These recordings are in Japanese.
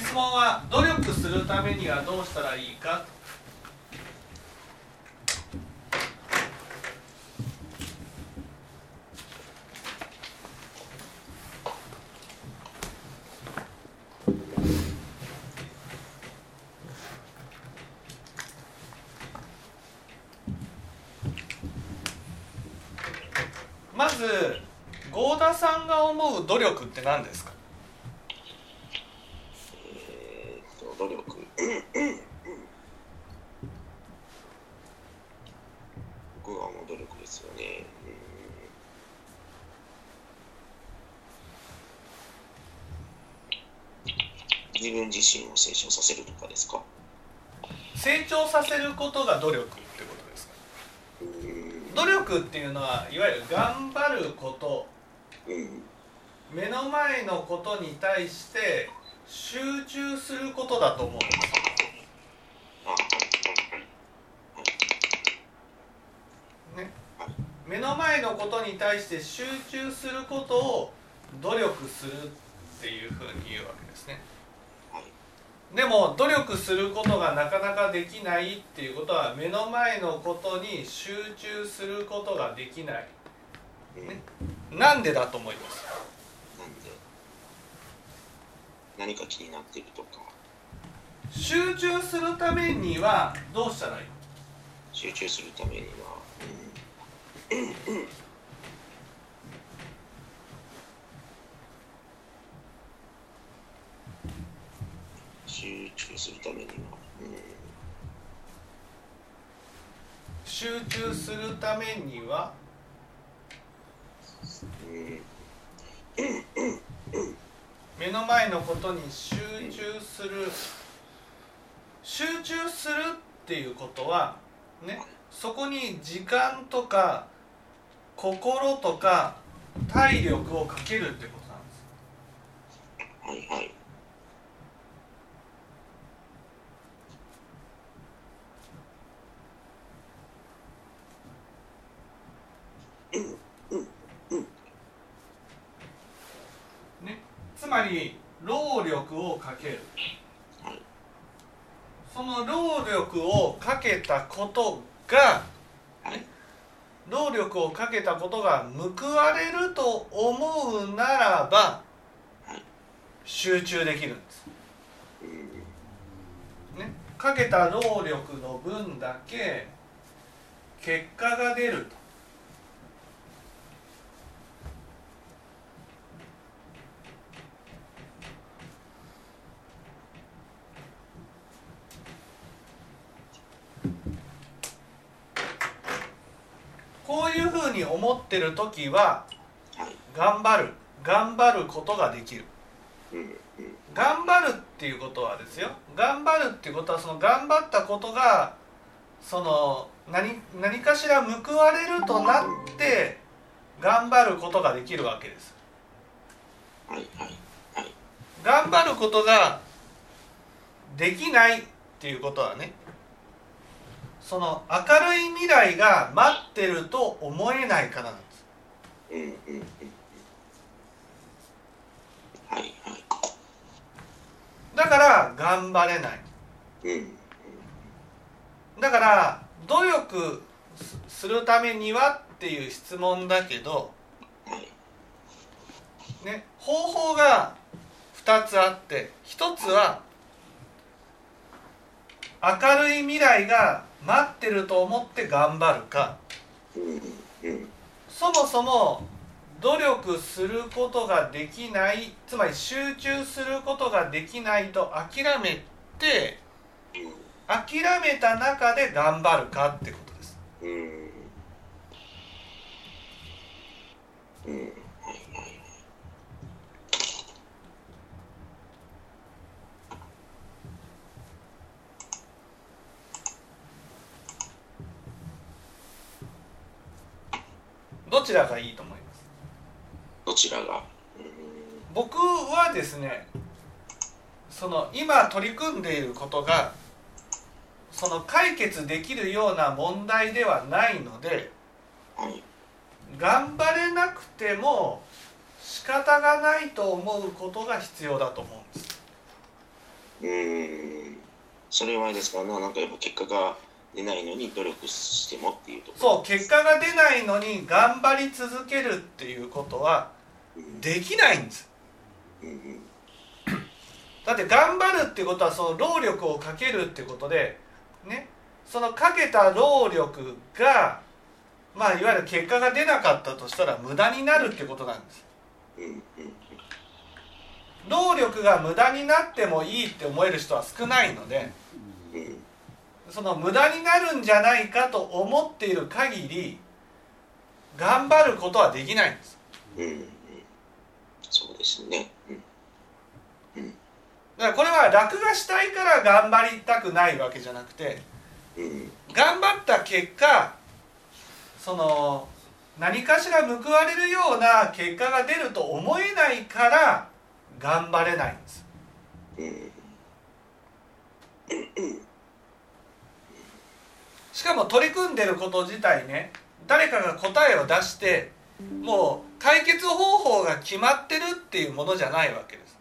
質問は努力するためにはどうしたらいいか？まず合田さんが思う努力って何ですかえーっと努力。僕が思う努力ですよね。うん。自分自身を成長させるとかですか？成長させることが努力ってことですか？うん。努力っていうのはいわゆる頑張ることうん目の前のことに対して集中することだと思うんです目の前のことに対して集中することを努力するっていうふうに言うわけですね。でも努力することがなかなかできないっていうことは目の前のことに集中することができない。うんなんでだと思いますなんで何か気になっているとか。集中するためにはどうしたらいい集中するためには、集中するためには、集中するためには？うんうん目の前のことに集中する。集中するっていうことはねそこに時間とか心とか体力をかけるってことなんです。はいはいねつまり労力をかける。その労力をかけたことが労力をかけたことが報われると思うならば集中できるんです、ね、かけた労力の分だけ結果が出ると。こういうふうに思ってる時ははい。頑張る。頑張ることができる。頑張るっていうことはですよ。頑張るっていうことはその頑張ったことがその何何かしら報われるとなって頑張ることができるわけです。頑張ることができないっていうことはねその明るい未来が待ってると思えないからなんです。だから頑張れない。だから努力するためにはっていう質問だけど、ね、方法が2つあって1つは明るい未来が待ってると思って頑張るか。そもそも努力することができないつまり集中することができないと諦めて諦めた中で頑張るかってことですうんうんうんはいはいどちらがいいと思います？どちらが？うん僕はですねその今取り組んでいることがその解決できるような問題ではないのではい。頑張れなくても仕方がないと思うことが必要だと思うんです。うーん。それはですか？ななんかやっぱ結果が出ないのに努力してもっていうところ。そう結果が出ないのに頑張り続けるっていうことはうん。できないんです。うんうん。だって頑張るってことはその労力をかけるってことでねそのかけた労力がまあいわゆる結果が出なかったとしたら無駄になるってことなんです。うんうん。労力が無駄になってもいいって思える人は少ないのでうんその無駄になるんじゃないかと思っている限り頑張ることはできないんです。うんうんそうですね。うん。だからこれは楽がしたいから頑張りたくないわけじゃなくてうん。頑張った結果その何かしら報われるような結果が出ると思えないから頑張れないんです。うんしかも取り組んでること自体ね誰かが答えを出してもう解決方法が決まってるっていうものじゃないわけです。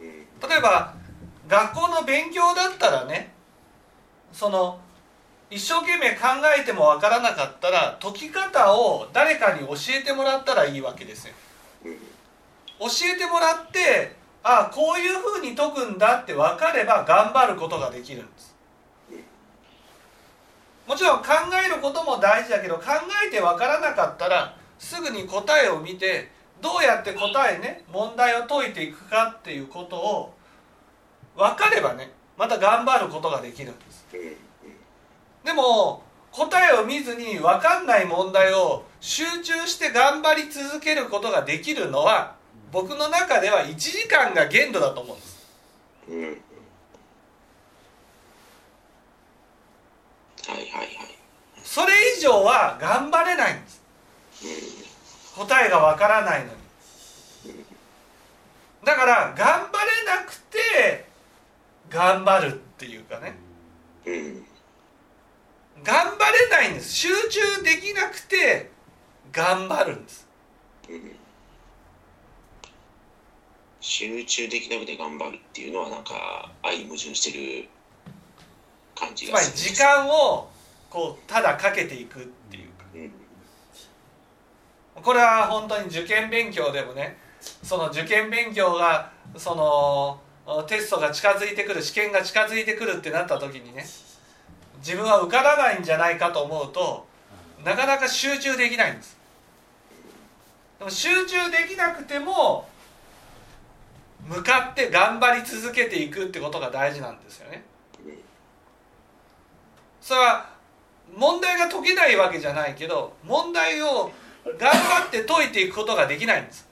例えば学校の勉強だったらねその一生懸命考えてもわからなかったら解き方を誰かに教えてもらったらいいわけですよ。教えてもらってあこういうふうに解くんだって分かれば頑張ることができるんです。もちろん考えることも大事だけど考えて分からなかったらすぐに答えを見てどうやって答えね問題を解いていくかっていうことを分かればねまた頑張ることができるんです。うんでも答えを見ずに分かんない問題を集中して頑張り続けることができるのは僕の中では1時間が限度だと思うんですうんうんはいはいはい。それ以上は頑張れないんです。答えが分からないのに。だから頑張れなくて頑張るっていうかね。うんうん頑張れないんです。集中できなくて頑張るんです。うん集中できなくて頑張るっていうのはなんか相矛盾してる感じがする。つまり時間をこうただかけていくっていうか。うん。これは本当に受験勉強でもねその受験勉強がそのテストが近づいてくる試験が近づいてくるってなった時にね自分は受からないんじゃないかと思うとなかなか集中できないんです。でも集中できなくても向かって頑張り続けていくってことが大事なんですよねそれは問題が解けないわけじゃないけど問題を頑張って解いていくことができないんです。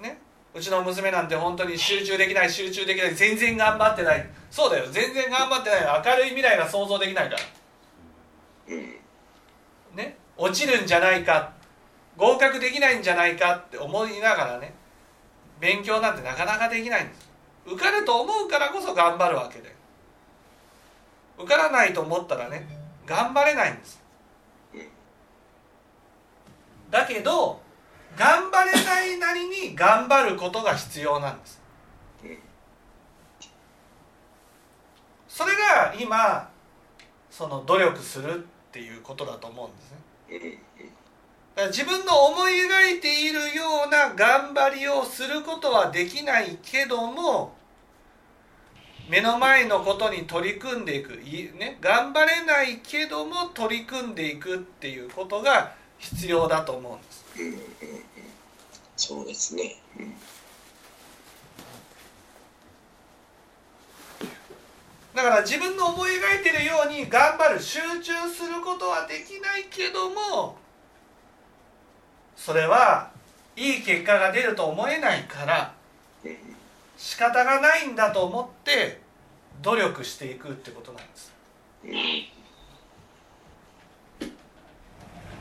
ね？うちの娘なんて本当に集中できない集中できない全然頑張ってない。そうだよ。全然頑張ってない。明るい未来が想像できないから。ね？落ちるんじゃないか。合格できないんじゃないかって思いながらね。勉強なんてなかなかできないんです。受かると思うからこそ頑張るわけで受からないと思ったらね頑張れないんです。だけど頑張れないなりに頑張ることが必要なんです。それが今その努力するっていうことだと思うんですね。自分の思い描いているような頑張りをすることはできないけども目の前のことに取り組んでいく。い、ね、頑張れないけども取り組んでいくっていうことが必要だと思うんです。うんうんうん。そうですね。うん。だから自分の思い描いているように頑張る集中することはできないけどもそれはいい結果が出ると思えないからうん仕方がないんだと思って努力していくってことなんです。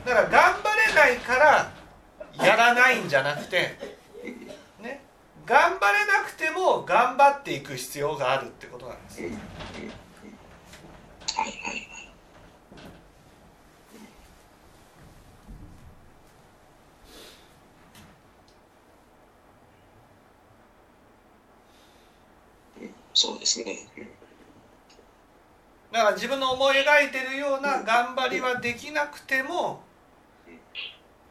だから頑張れないからやらないんじゃなくてね頑張れなくても頑張っていく必要があるってことなんですはいはいはいそうですね。うんだから自分の思い描いてるような頑張りはできなくても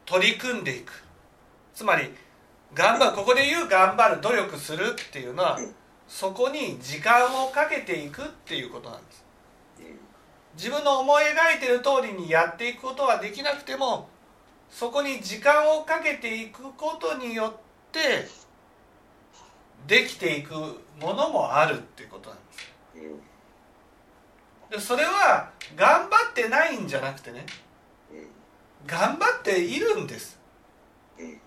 取り組んでいく。つまり頑張るここで言う頑張る努力するっていうのはそこに時間をかけていくっていうことなんです。自分の思い描いてる通りにやっていくことはできなくてもそこに時間をかけていくことによってできていくものもあるっていうことなんですうん。でそれは頑張ってないんじゃなくてねうん。頑張っているんです。うん。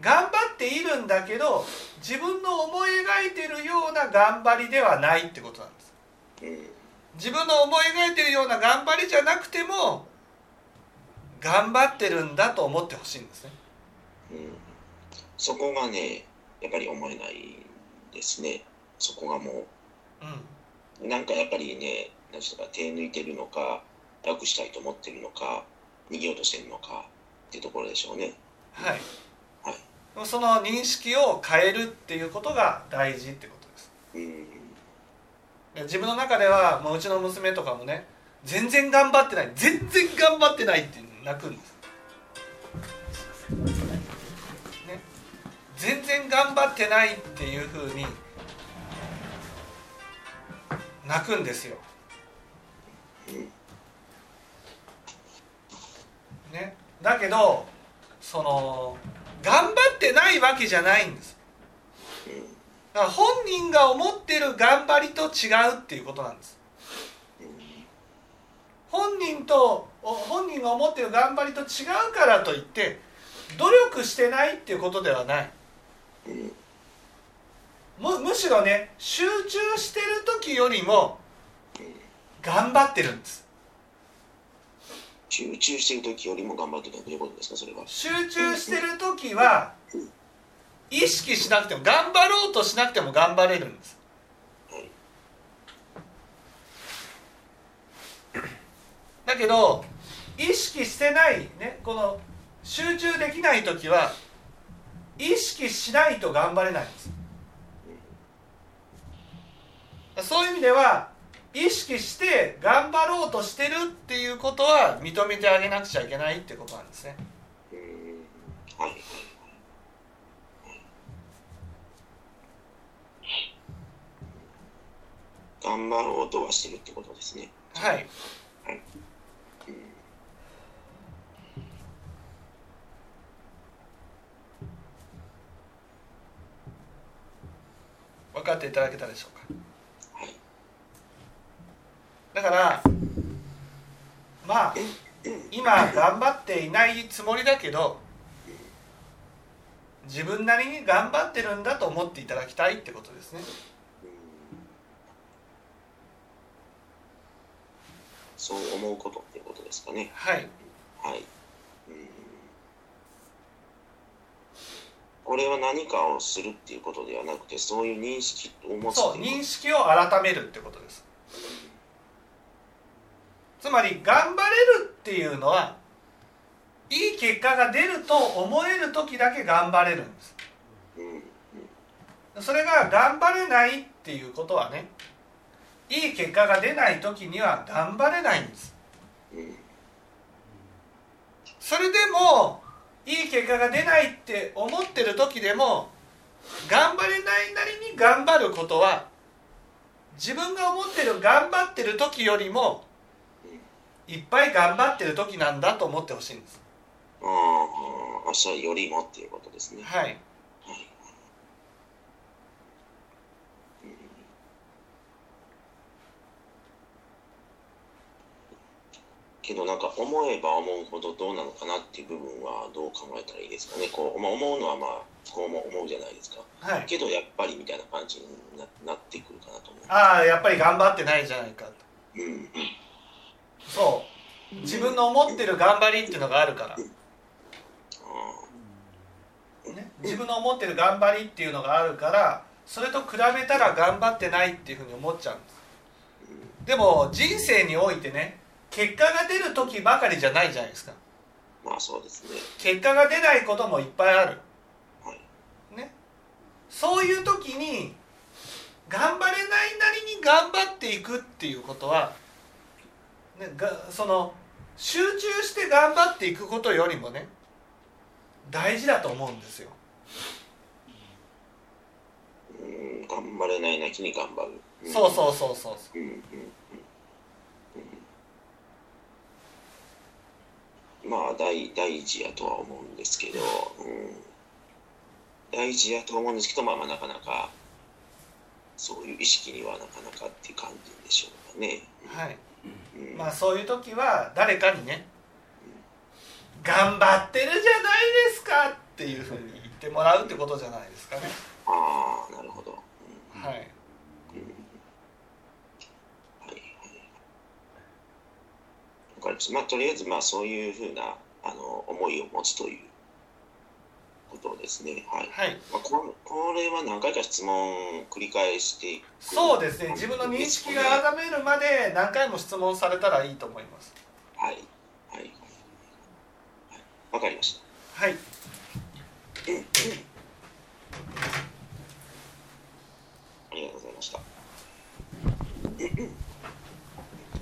頑張っているんだけど自分の思い描いてるような頑張りではないってことなんです。うん。自分の思い描いてるような頑張りじゃなくても頑張ってるんだと思ってほしいんですね。うん。そこがね、やっぱり思えないですね。そこがもうんう、なんかやっぱりね、何ですか、手抜いてるのか、楽したいと思ってるのか、逃げようとしてるのかっていうところでしょうね。はいはい。その認識を変えるっていうことが大事ってことですうん。で自分の中ではもううちの娘とかもね全然頑張ってない全然頑張ってないって泣くんです、全然頑張ってないっていうふうに泣くんですよ、ね、だけどその頑張ってないわけじゃないんです。だから本人が思ってる頑張りと違うっていうことなんです。本人と本人が思ってる頑張りと違うからといって努力してないっていうことではない。むむしろね集中してる時よりも頑張ってるんです集中してる時よりも頑張ってるということですか、それは。集中してる時は意識しなくても頑張ろうとしなくても頑張れるんですはい。だけど意識してないねこの集中できない時は意識しないと頑張れないんですそういう意味では意識して頑張ろうとしてるっていうことは認めてあげなくちゃいけないってことなんですね。頑張ろうとはしてるってことですね。はい分かっていただけたでしょうかはい。だからまあ今頑張っていないつもりだけど自分なりに頑張ってるんだと思っていただきたいってことですねそう思うことっていうことですかね。はいはい。うんこれは何かをするっていうことではなくて、そういう認識を持つそう認識を改めるってことです。つまり頑張れるっていうのはいい結果が出ると思える時だけ頑張れるんです。うん。それが頑張れないっていうことはねいい結果が出ない時には頑張れないんです。うん。それでもいい結果が出ないって思ってる時でも頑張れないなりに頑張ることは自分が思ってる頑張ってる時よりもいっぱい頑張ってる時なんだと思ってほしいんですああ、明日よりもっていうことですね。はいけどなんか思えば思うほどどうなのかなっていう部分はどう考えたらいいですかね。こう、まあ、思うのはまあこうも思うじゃないですか。はい。けどやっぱりみたいな感じにななってくるかなと思う。ああやっぱり頑張ってないじゃないかと。うん。うんそう。自分の思ってる頑張りっていうのがあるから、あね、自分の思ってる頑張りっていうのがあるからそれと比べたら頑張ってないっていうふうに思っちゃうんです。でも人生においてね結果が出る時ばかりじゃないじゃないですか。ーまあそうですね。結果が出ないこともいっぱいある。はい。ね。そういう時に頑張れないなりに頑張っていくっていうことは、ね、がその集中して頑張っていくことよりもね大事だと思うんですよ。うん頑張れないなきに頑張る、ん。そうそうそうそうう。んうんうんまあ大大事やとは思うんですけど、うん、大事やとは思うんですけど、まあ、まあなかなかそういう意識にはなかなかっていう感じでしょうかね。はいうんまあそういう時は誰かにね「頑張ってるじゃないですか」っていうふうに言ってもらうってことじゃないですかね。ああなるほど。うんはい。かりました。まあとりあえずまあそういうふうなあの思いを持つということですね。はい。はい、まあ、ここれは何回か質問を繰り返していくそうですね。自分の認識があがめるまで何回も質問されたらいいと思います。はい。はい。はい。わかりました。はい。ありがとうございました